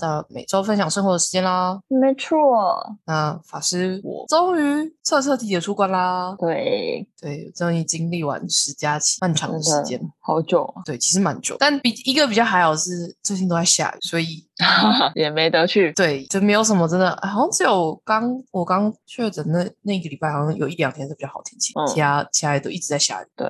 到每周分享生活的时间啦。没错，那法师我终于彻彻底底的出关啦。对，对，终于经历完十假期漫长的时间，好久啊对，其实蛮久。但比一个比较还好是最近都在下雨，所以 也没得去。对，就没有什么真的，好像只有刚我刚确诊那那个礼拜，好像有一两天是比较好天气，嗯其他其他都一直在下雨。对，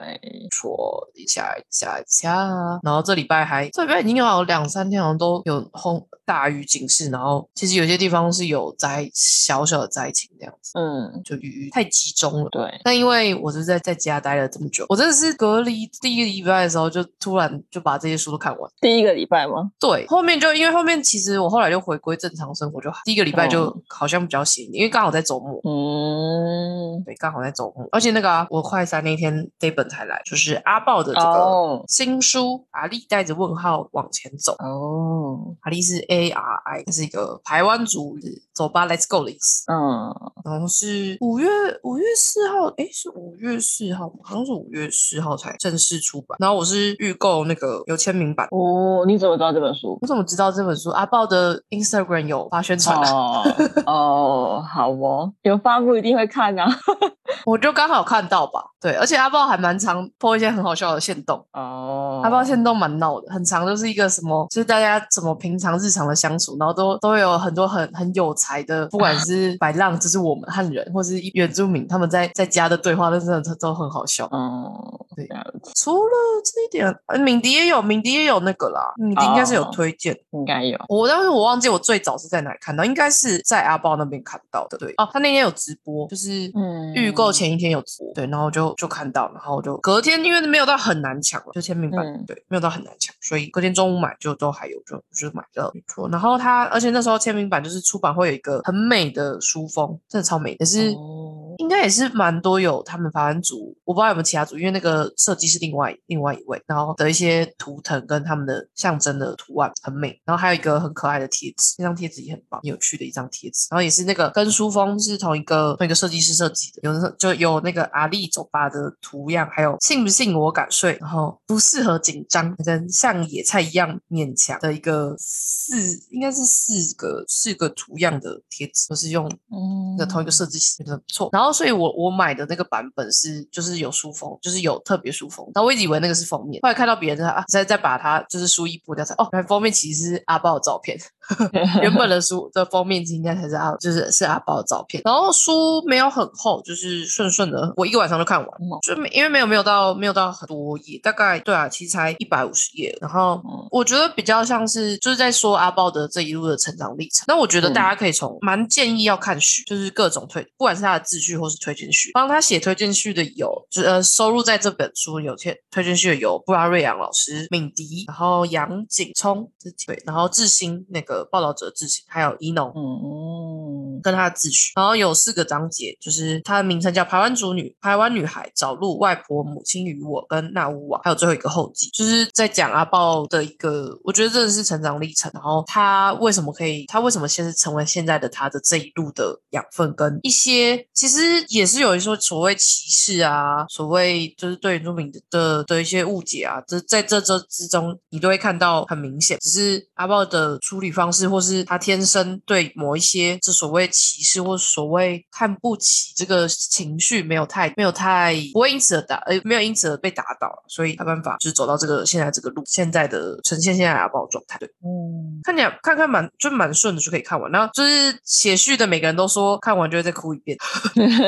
说下一下一下，然后这礼拜还这礼拜已经有两三天，好像都有轰大雨警示，然后其实有些地方是有灾小小的灾情这样子，嗯，就雨太集中了。对，但因为我是在在家待了这么久，我真的是隔离第一个礼拜的时候，就突然就把这些书都看完。第一个礼拜吗？对，后面就因为后面其实我后来就回归正常生活就好，第一个礼拜就哦好像比较闲因为刚好在周末。嗯，对，刚好在周末，而且那个啊，我快三那天这本才来，就是阿豹的这个哦新书《阿丽带着问号往前走》。哦，阿丽是 A R I，是一个台湾族，是走吧，Let's go 的意思。嗯，然后是五月五月四号，诶，是五月四号吗？好像是五月四号才正式出版。然后我是预购那个有签名版。哦，你怎么知道这本书？我怎么知道这本书？阿豹的 Instagram 有发宣传啊，哦哦，好哦，有发布一定会看啊。我就刚好看到吧。对，而且阿豹还蛮常 po 一些很好笑的线动。哦，阿豹线动蛮闹的，很长，就是一个什么，就是大家怎么平常日常的相处，然后都都会有很多很很有才的，不管是 白浪，就是我们汉人，或是原住民，他们在在家的对话，那真的都都很好笑。哦，对除了这一点，呃敏迪也有，敏迪也有那个啦，敏迪应该是有哦推荐。应该有。我当时我忘记我最早是在哪里看到，应该是在阿豹那边看到的。对，哦，他那天有直播，就是嗯预购前一天有直播，对，然后就就看到，然后我就隔天因为没有到很难抢了，就签名版，嗯。对，没有到很难抢，所以隔天中午买就都还有，就就是买了没错。然后它，而且那时候签名版就是出版会有一个很美的书封，真的超美，也是。哦应该也是蛮多有他们台湾组，我不知道有没有其他组，因为那个设计是另外另外一位，然后的一些图腾跟他们的象征的图案很美，然后还有一个很可爱的贴纸，那张贴纸也很棒，很有趣的一张贴纸，然后也是那个跟书封是同一个同一个设计师设计的，有的就有那个阿力走吧的图样，还有信不信我敢睡，然后不适合紧张，跟像野菜一样勉强的一个四应该是四个四个图样的贴纸，都是用嗯的同一个设计师，觉得不错。然后，所以我我买的那个版本是就是有书封，就是有特别书封。然后我一直以为那个是封面，后来看到别人啊，再再把它就是书衣剥掉才哦，原来封面其实是阿豹的照片。原本的书的封面应该才是阿，就是是阿豹的照片。然后书没有很厚，就是顺顺的，我一个晚上就看完。嗯就没因为没有没有到没有到很多页，大概对啊，其实才一百五十页。然后嗯我觉得比较像是就是在说阿豹的这一路的成长历程。那我觉得嗯大家可以从蛮建议要看序，就是各种推，不管是他的自序或是推荐序，帮他写推荐序的有，就呃收入在这本书有推推荐序的有布拉瑞扬老师、敏迪，然后杨景聪对，然后志兴那个报道者志兴，还有伊农。嗯跟他的自序，然后有四个章节，就是它的名称叫《台湾族女》，台湾女孩找路，外婆、母亲与我，跟纳乌瓦，还有最后一个后记，就是在讲阿豹的一个，我觉得真的是成长历程。然后他为什么可以，他为什么现在成为现在的他的这一路的养分，跟一些其实也是有一说所谓歧视啊，所谓就是对原住民的的的一些误解啊，这在这这之中，你都会看到很明显。只是阿豹的处理方式，或是他天生对某一些这所谓歧视或所谓看不起这个情绪，没有太没有太不会因此而打，呃，没有因此而被打倒，所以他办法就是走到这个现在这个路，现在的呈现现在的阿豹状态。对，嗯，看起来看看蛮就蛮顺的，就可以看完。然后就是写序的每个人都说看完就会再哭一遍，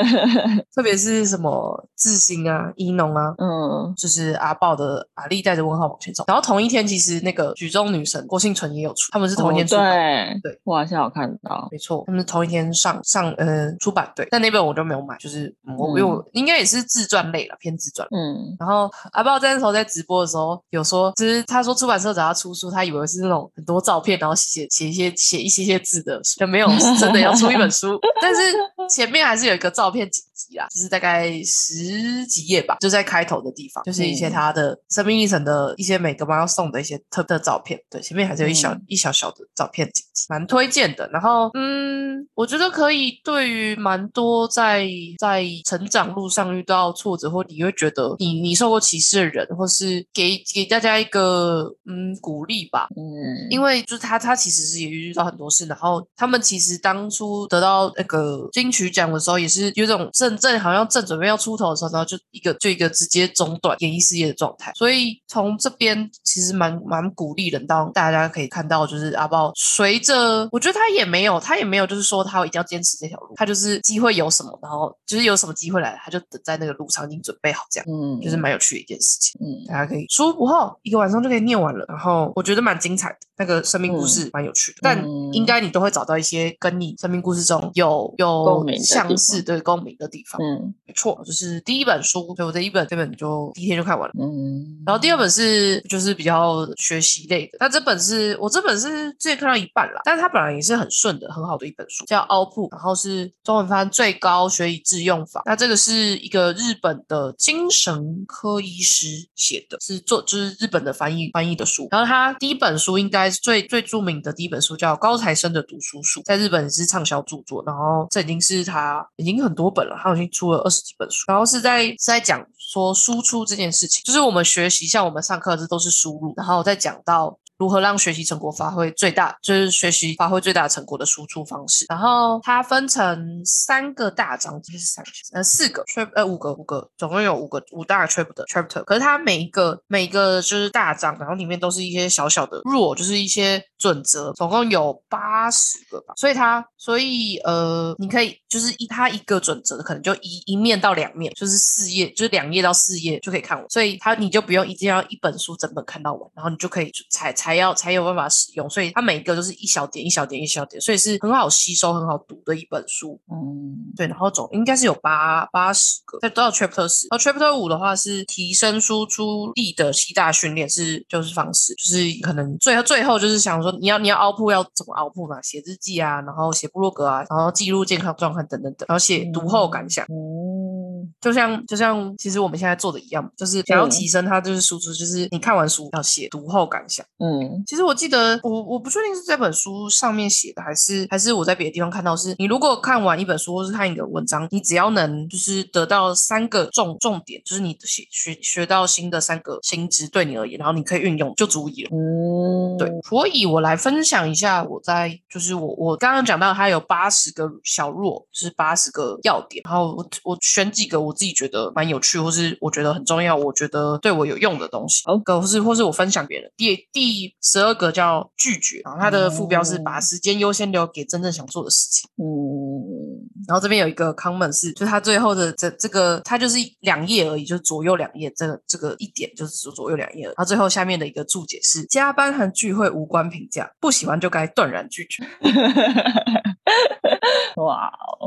特别是什么志兴啊、一农啊，嗯就是阿豹的阿丽带着问号往前走。然后同一天，其实那个举重女神郭幸存也有出，他们是同一天出版。哦对对，我好像有看到。没错，他们是同一天上上呃出版对，但那本我就没有买，就是嗯我嗯因为我应该也是自传类了，偏自传。嗯然后阿豹在那时候在直播的时候有说，就是他说出版社找他出书，他以为是那种很多照片，然后写写一些写一些些字的，就没有真的要出一本书。但是前面还是有一个照片集集啦，就是大概十几页吧，就在开头的地方，就是一些他的生命历程的一些每个妈要送的一些特的照片。对，前面还是有一小、嗯一小小的照片集集，蛮推荐的。然后，嗯，我觉得可以对于蛮多在在成长路上遇到挫折，或你会觉得你你受过歧视的人，或是给给大家一个嗯鼓励吧。嗯，因为就是他，他其实是也遇到很多事，然后他们其实当初得到那个金曲奖的时候，也是有种正正好像正准备要出头的时候，然后就一个就一个直接中断演艺事业的状态。所以从这边其实蛮蛮鼓励人，当大家可以看到，就是阿豹随着我觉得他也没有他也没有就是说他一定要坚持这条路，他就是机会有什么，然后就是有什么机会来，他就等在那个路上已经准备好，这样嗯，就是蛮有趣的一件事情。嗯大家可以书不厚，一个晚上就可以念完了。然后我觉得蛮精彩的，那个生命故事蛮有趣的，但嗯应该你都会找到一些跟你生命故事中有有相似的共鸣的地方。嗯没错，就是第一本书，所以我这一本这本就第一天就看完了。嗯，然后第二本是就是比较学习类的，那这本是我这本是之前看到一半啦，但是它本来也是很顺的，很好的一本书，叫《凹铺》，然后是中文翻最高学以致用法。那这个是一个日本的精神科医师写的，是做就是日本的翻译翻译的书。然后他第一本书应该是最最著名的第一本书叫《高材生的读书术》，在日本是畅销著作。然后这已经是他已经很多本了，他已经出了二十几本书。然后是在是在讲说输出这件事情，就是我们学习，像我们上课这都是输入，然后再讲到。如何让学习成果发挥最大，就是学习发挥最大成果的输出方式。然后它分成三个大章这，是三个呃四个 chap 呃五个五个，总共有五个五大 chapter chapter。可是它每一个每一个就是大章，然后里面都是一些小小的 rule，就是一些准则，总共有八十个吧。所以它所以呃，你可以就是一它一个准则可能就一一面到两面，就是四页，就是两页到四页就可以看完。所以它你就不用一定要一本书整本看到完，然后你就可以猜猜要才有办法使用。所以它每一个都是一小点一小点一小点，所以是很好吸收、很好读的一本书。嗯对，然后总应该是有八八十个，再到 Chapter 十，然后 Chapter 五的话是提升输出力的七大训练，是就是方式，就是可能最后最后就是想说你要你要凹铺要怎么凹铺嘛，写日记啊，然后写部落格啊，然后记录健康状况等等等，然后写读后感想。嗯就像就像其实我们现在做的一样，就是想要嗯提升它，就是输出，就是你看完书要写读后感想。嗯其实我记得我我不确定是这本书上面写的，还是还是我在别的地方看到是，你如果看完一本书或是看一个文章，你只要能就是得到三个重重点，就是你的学学学到新的三个新知对你而言，然后你可以运用就足以了。嗯，对，所以我来分享一下我在就是我我刚刚讲到它有八十个小弱，就是八十个要点，然后我我选几个我自己觉得蛮有趣，或是我觉得很重要，我觉得对我有用的东西，好个或是或是我分享别人。第第十二个叫拒绝，然后它的副标是把哦时间优先留给真正想做的事情。嗯然后这边有一个 comment 是，就是它最后的这这个，它就是两页而已，就是左右两页，这个这个一点就是左左右两页。然后最后下面的一个注解是：加班和聚会无关评价，不喜欢就该断然拒绝。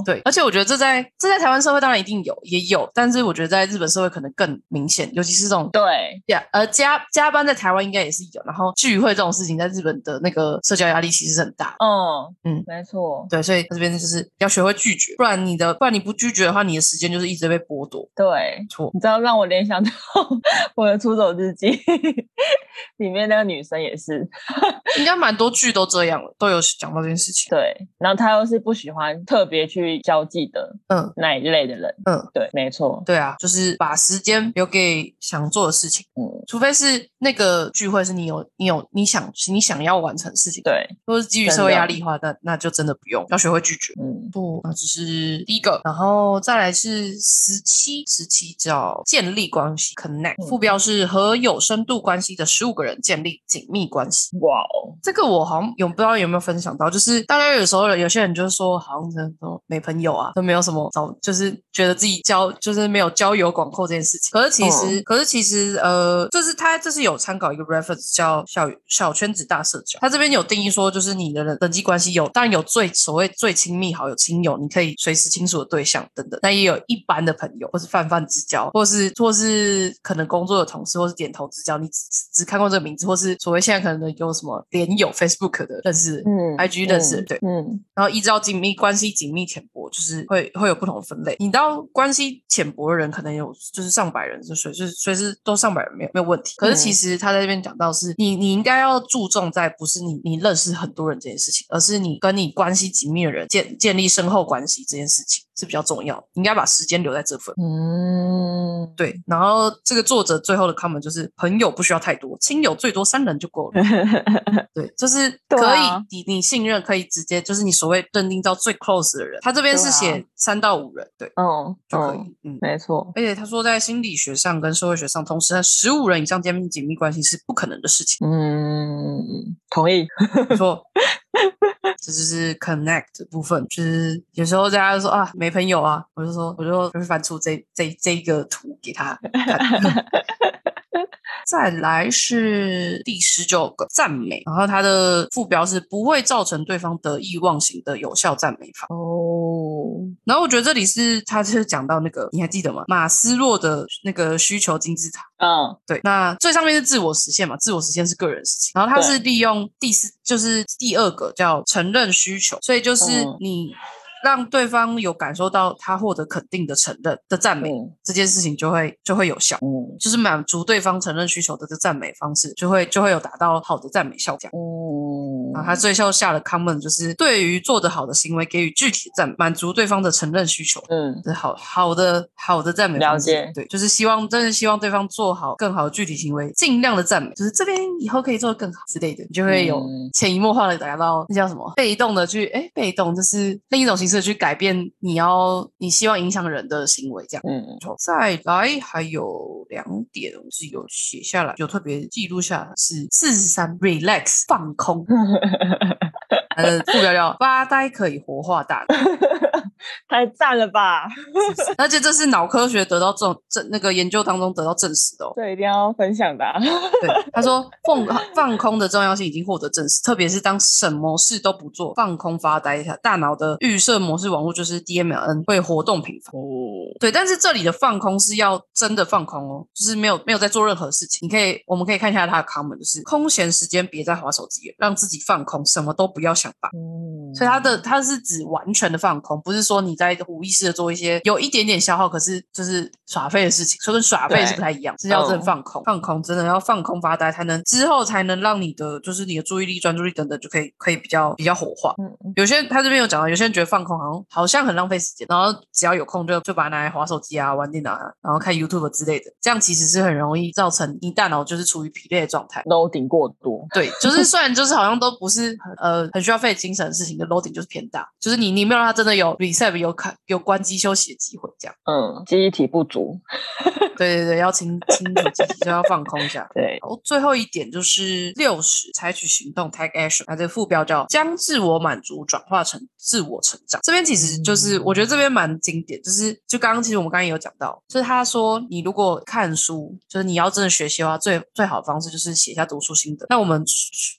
对，而且我觉得这在这在台湾社会当然一定有，也有，但是我觉得在日本社会可能更明显，尤其是这种对，加呃加加班在台湾应该也是有，然后聚会这种事情在日本的那个社交压力其实是很大的。嗯嗯没错，对，所以这边就是要学会拒绝，不然你的不然你不拒绝的话，你的时间就是一直被剥夺。对，错，你知道让我联想到 我的《出走日记》里面那个女生也是，应该蛮多剧都这样了，都有讲到这件事情。对，然后她又是不喜欢特别去交际的嗯。那一类的人，嗯，对，没错，对啊，就是把时间留给想做的事情，嗯，除非是那个聚会是你有你有你想你想要完成的事情。对，如果是基于社会压力的话，那那就真的不用，要学会拒绝。嗯。不，那只是第一个，然后再来是十七，十七叫建立关系 （connect），嗯。副标是和有深度关系的十五个人建立紧密关系。哇哦，这个我好像有不知道有没有分享到，就是大家有时候有些人就是说，好像真的都没朋友啊，都没有什么找，就是觉得自己交就是没有交友广阔这件事情。可是其实，可是其实，呃，就是他这是有参考一个 reference 叫小小圈子大社交，他这边有定义说，就是你的人人际关系有，当然有最所谓最亲密好友、亲友，你可以随时倾诉的对象等等，但也有一般的朋友，或是泛泛之交，或是或是可能工作的同事，或是点头之交，你只只看过这个名字，或是所谓现在可能有什么连友 Facebook 的认识。嗯 IG 认识的对嗯然后依照紧密关系紧密浅薄薄，就是会会有不同的分类。你到关系浅薄的人，可能有就是上百人，就随就是随时都上百人没有没有问题。可是其实他在这边讲到是，你你应该要注重在不是你你认识很多人这件事情，而是你跟你关系紧密的人建建立深厚关系这件事情是比较重要的。应该把时间留在这份。嗯，对，然后这个作者最后的 comment 就是朋友不需要太多，亲友最多三人就够了。对，就是 可以，啊你你信任可以直接就是你所谓认定到最 close 的人，他这边是写三到五人，对，嗯就可以嗯，，嗯。没错，而且他说，在心理学上跟社会学上，同时在十五人以上建立紧密关系是不可能的事情。嗯，同意，没错，这就是 connect 的部分。就是有时候大家就说啊，没朋友啊，我就说，我就会翻出这这这一个图给他看。再来是第十九个赞美，然后它的副标是不会造成对方得意忘形的有效赞美法。哦，然后我觉得这里是他就是讲到那个，你还记得吗？马斯洛的那个需求金字塔。嗯对，那最上面是自我实现嘛，自我实现是个人事情，然后它是利用第四，就是第二个叫承认需求，所以就是嗯你让对方有感受到他获得肯定的承认的赞美，嗯这件事情就会就会有效。嗯就是满足对方承认需求的这赞美方式，就会就会有达到好的赞美效果。嗯，然后他最后下的 comment 就是对于做得好的行为给予具体的赞，满足对方的承认需求。嗯是好好的好的赞美方式了解对，就是希望真的希望对方做好更好的具体行为，尽量的赞美，就是这边以后可以做得更好之类的，你就会有嗯潜移默化的达到那叫什么被动的去哎被动就是另一种形式的去改变你要你希望影响人的行为这样。嗯再来还有两点我是有写下来，有特别记录下来是四十三 relax 放空，呃副标叫发呆可以活化大脑。太赞了吧！而且这是脑科学得到证证那个研究当中得到证实的哦。这一定要分享的啊、对，他说放放空的重要性已经获得证实，特别是当什么事都不做，放空发呆一下，大脑的预设模式网络就是 DMLN 会活动频繁。哦，对，但是这里的放空是要真的放空哦，就是没有没有在做任何事情。你可以，我们可以看一下他的 comment，就是空闲时间别再划手机了，让自己放空，什么都不要想吧。嗯，所以它的它是指完全的放空，不是说你在无意识的做一些有一点点消耗，可是就是耍废的事情，所以跟耍废是不太一样，是要真的放空，放空真的要放空发呆，才能之后才能让你的就是你的注意力、专注力等等就可以可以比较比较活化。嗯嗯有些人他这边有讲到，有些人觉得放空好像好像很浪费时间，然后只要有空就就把它拿来划手机啊、玩电脑啊，然后看 YouTube 之类的，这样其实是很容易造成你大脑就是处于疲累的状态。，loading 过多，对，就是虽然就是好像都不是很呃很需要费精神的事情，的 loading 就是偏大，就是你你没有让他真的有 reset 有开有关机休息的机会，这样。嗯，记忆体不足，对对对，要清清楚自己，就要放空一下。对，然后最后一点就是六十，采取行动 take action，那这个副标叫将自我满足转化成自我成长。这边其实就是、我觉得这边蛮经典，就是就刚刚其实我们刚刚也有讲到，就是他说你如果看书，就是你要真的学习的话，最最好的方式就是写下读书心得。那我们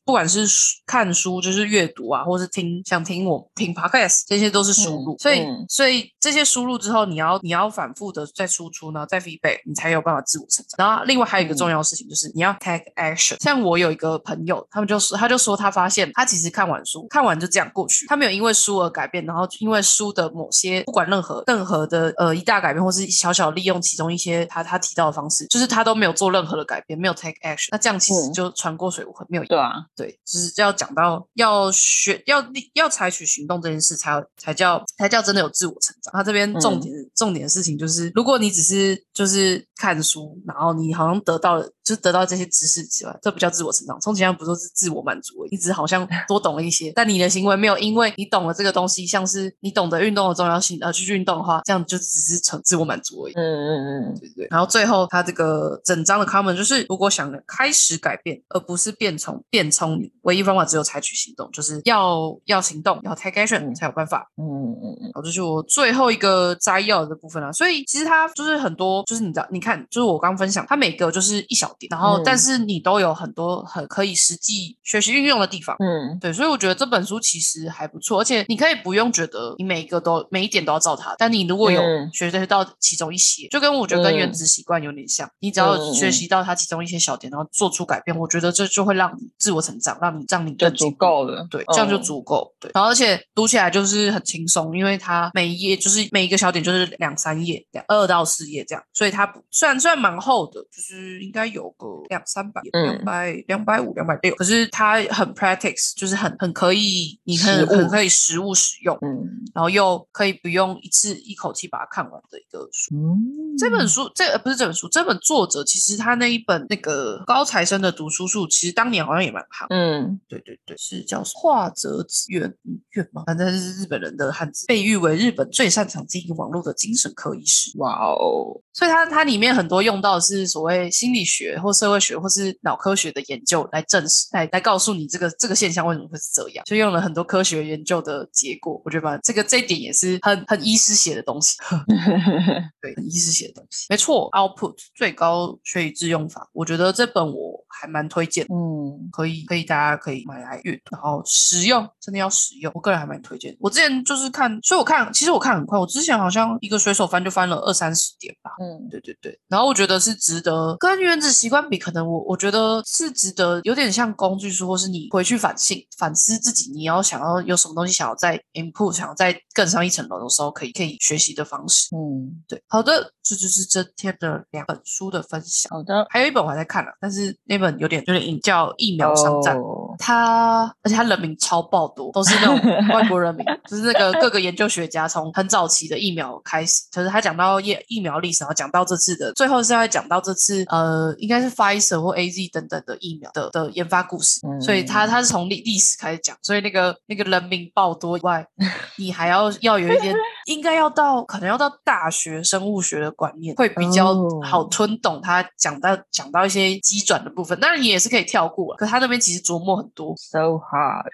不管是看书，就是阅读啊，或是听想听我听 podcast，这些都是输入，嗯所以、嗯所以这些输入之后，你要你要反复的再输出呢，再 feedback，你才有办法自我成长。然后另外还有一个嗯重要的事情就是你要 take action。像我有一个朋友，他们就说他就说他发现他其实看完书，看完就这样过去，他没有因为书而改变，然后因为书的某些不管任何任何的呃一大改变，或是小小利用其中一些他他提到的方式，就是他都没有做任何的改变，没有 take action。那这样其实嗯就船过水无痕，没有对啊，对，就是要讲到要学要要采取行动这件事才有才叫才叫真的有自我成长。他这边重点、重点的事情就是，如果你只是就是看书，然后你好像得到了就是得到这些知识之外，这不叫自我成长。充其量不都是自我满足而已，你只好像 多懂了一些，但你的行为没有因为你懂了这个东西，像是你懂得运动的重要性而去运动的话，这样就只是成自我满足而已。嗯嗯嗯，对对。然后最后他这个整章的 comment 就是，如果想开始改变，而不是变聪变聪明，唯一方法只有采取行动，就是要要行动，要 take action 嗯才有办法。嗯嗯嗯好，这是我最后一个摘要的部分了。所以其实它就是很多，就是你知道，你看看，就是我刚分享，它每个就是一小点，然后嗯但是你都有很多很可以实际学习运用的地方。嗯对，所以我觉得这本书其实还不错，而且你可以不用觉得你每一个都每一点都要照它，但你如果有嗯学习到其中一些，就跟我觉得跟原嗯子习惯有点像，你只要学习到它其中一些小点，然后做出改变，我觉得这就会让你自我成长，让你让你就足更进步够了。对，这样就嗯足够。对，然后而且读起来就是很轻松，因为它每一页就是每一个小点就是两三页，两二到四页这样，所以它不虽然虽然蛮厚的，就是应该有个两三百、嗯两百、两百五、两百六，可是它很 practice，就是很很可以，你很很可以实物使用，嗯然后又可以不用一次一口气把它看完的一个书。嗯，这本书，这呃不是这本书，这本作者其实他那一本那个高材生的读书术，其实当年好像也蛮好。嗯对对对，是叫画泽子院嗯院吗？反正是日本人的汉字，被誉为日本最擅长经营网络的精神科医师。哇哦，所以它它里面很多用到的是所谓心理学或社会学或是脑科学的研究来证实，来来告诉你这个这个现象为什么会是这样，就用了很多科学研究的结果。我觉得吧，这个这一点也是很很医师写的东西，对，很医师写的东西。没错，Output 最高学以致用法，我觉得这本我还蛮推荐。嗯可以可以，大家可以买来阅读，然后实用，真的要实用。我个人还蛮推荐。我之前就是看，所以我看，其实我看很快，我之前好像一个随手翻就翻了二三十点吧。嗯对对对，然后我觉得是值得，跟原子习惯比，可能我我觉得是值得，有点像工具书，或是你回去反省反思自己，你要想要有什么东西想要再 input，想要再更上一层楼的时候，可以可以学习的方式。嗯，对，好的，这就是这天的两本书的分享。好的，还有一本我还在看了，但是那本有点有点引叫《疫苗商战》哦。他而且它人名超爆多，都是那种 外国人名，就是那个各个研究学家从很早期的疫苗开始，就是他讲到疫疫苗历史，然后讲到这次的，最后是要讲到这次呃，应该是 Pfizer 或 AZ 等等的疫苗的的研发故事，所以他他是从历历史开始讲，所以那个那个人名爆多以外，你还要要有一点，应该要到可能要到大学生物学的观念会比较哦。好吞懂他讲到讲到一些机转的部分，当然你也是可以跳过了，可他那边其实琢磨很多，so hard，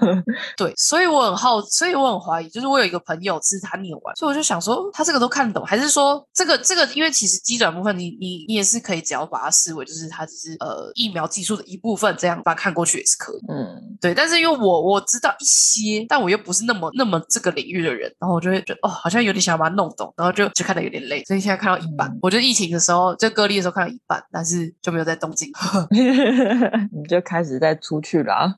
对，所以我很好，所以我很怀疑，就是我有一个朋友是他念完，所以我就想说，他这个都看得懂，还是说这个这个，因为其实机转部分你，你你也是可以，只要把它视为就是它只是呃疫苗技术的一部分，这样把它看过去也是可以。嗯。对，但是因为我我知道一些，但我又不是那么那么这个领域的人，然后我就会觉得哦，好像有点想要把它弄懂，然后就就看的有点累，所以现在看到一半，嗯我就疫情的时候，就隔离的时候看到一半，但是就没有在动静。你就开始在出去啦。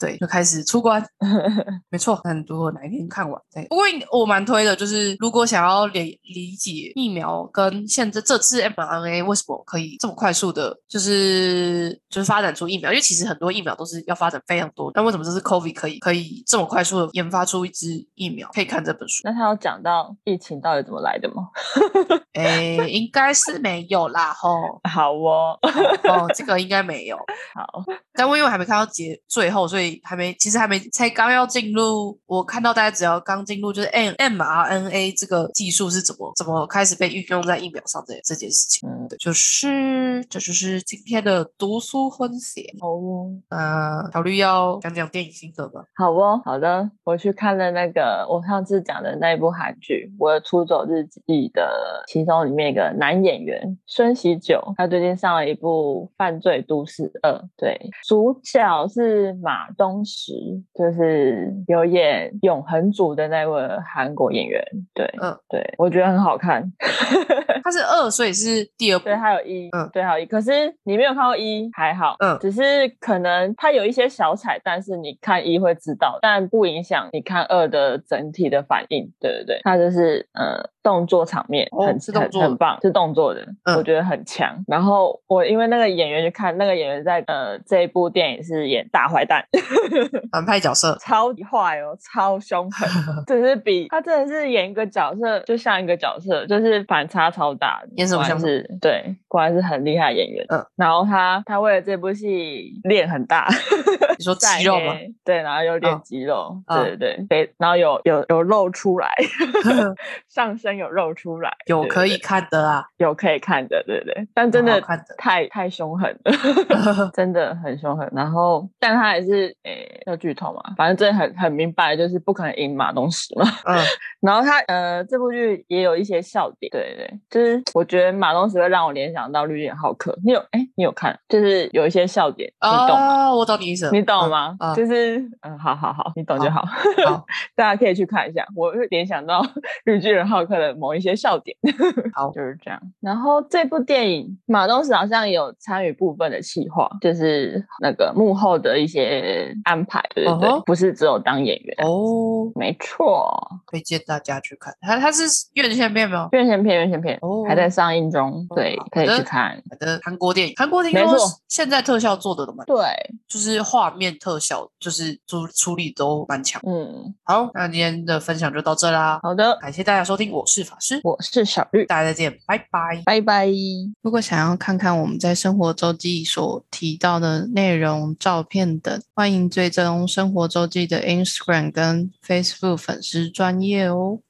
对，就开始出关。没错，但如果哪一天看完，对，不过我蛮推的，就是如果想要理理解疫苗跟现在这次 mRNA 为什么可以这么快速的，就是就是发展出疫苗，因为其实很多疫苗都是要发展非常多，但为什么这次 COVID 可以可以这么快速的研发出一支疫苗？可以看这本书。那他有讲到疫情到底怎么来的吗？诶，应该是没有啦，吼。好哦，哦，这个应该没有，好，但我因为我还没看到结最后，所以还没，其实还没，才刚要进入。我看到大家只要刚进入，就是 M mRNA 这个技术是怎么怎么开始被运用在疫苗上这这件事情。嗯，对，就是这就是今天的读书分享。好哦，那考虑要讲讲电影心得吧？好哦，好的，我去看了那个我上次讲的那一部韩剧《我的出走日记》的其中里面一个男演员孙喜九，他最近上了一部《犯罪都市二》，对，主角是马东石，就是有演《永恒族》的那位韩国演员，对，嗯对，我觉得很好看。它是二，所以是第二部对，。还有一，嗯对，还有一。可是你没有看过一，还好，嗯只是可能它有一些小彩蛋是你看一会知道，但不影响你看二的整体的反应。对对对，它就是呃动作场面哦很、是动作很很棒，是动作的，嗯我觉得很强。然后我因为那个演员去看，那个演员在呃这一部电影是演大坏蛋，反派角色。超级坏哦，超凶狠，就是比他真的是演一个角色就像一个角色，就是反差超大的。演什么像是对，果然是很厉害的演员。嗯，然后他他为了这部戏练很大，你说晒 肌肉吗？对，然后又练嗯肌肉，嗯对对对，对然后有有有露出来，上身有露出来，有可以看的啊，有可以看的，对对，但真的太太凶狠了，真的很凶狠。然后，但他还是诶要剧透嘛，反正这很很明白，就是不可能赢马东石嘛。嗯，然后他呃这部剧也有一些笑点，对对，就就是我觉得马东石会让我联想到绿箭浩克。你有哎，你有看？就是有一些笑点，你懂吗？我懂你意思，你懂吗？嗯就是嗯，好好好，你懂就好。好 大家可以去看一下，我会联想到绿巨人浩克的某一些笑点。好就是这样。然后这部电影，马东石好像有参与部分的企划，就是那个幕后的一些安排，对对对不是只有当演员。哦，没错，推荐大家去看。他他是院线片吗？院线片，院线片、哦还在上映中，对，可以去看。好的，韩国电影，韩国电影没错现在特效做的都蛮，对，就是画面特效，就是处处理都蛮强。嗯，好，那今天的分享就到这啦，好的，感谢大家收听，我是法师，我是小绿，大家再见，拜拜。拜拜。如果想要看看我们在生活周记所提到的内容、照片等，欢迎追踪生活周记的 Instagram 跟 Facebook 粉丝专业哦。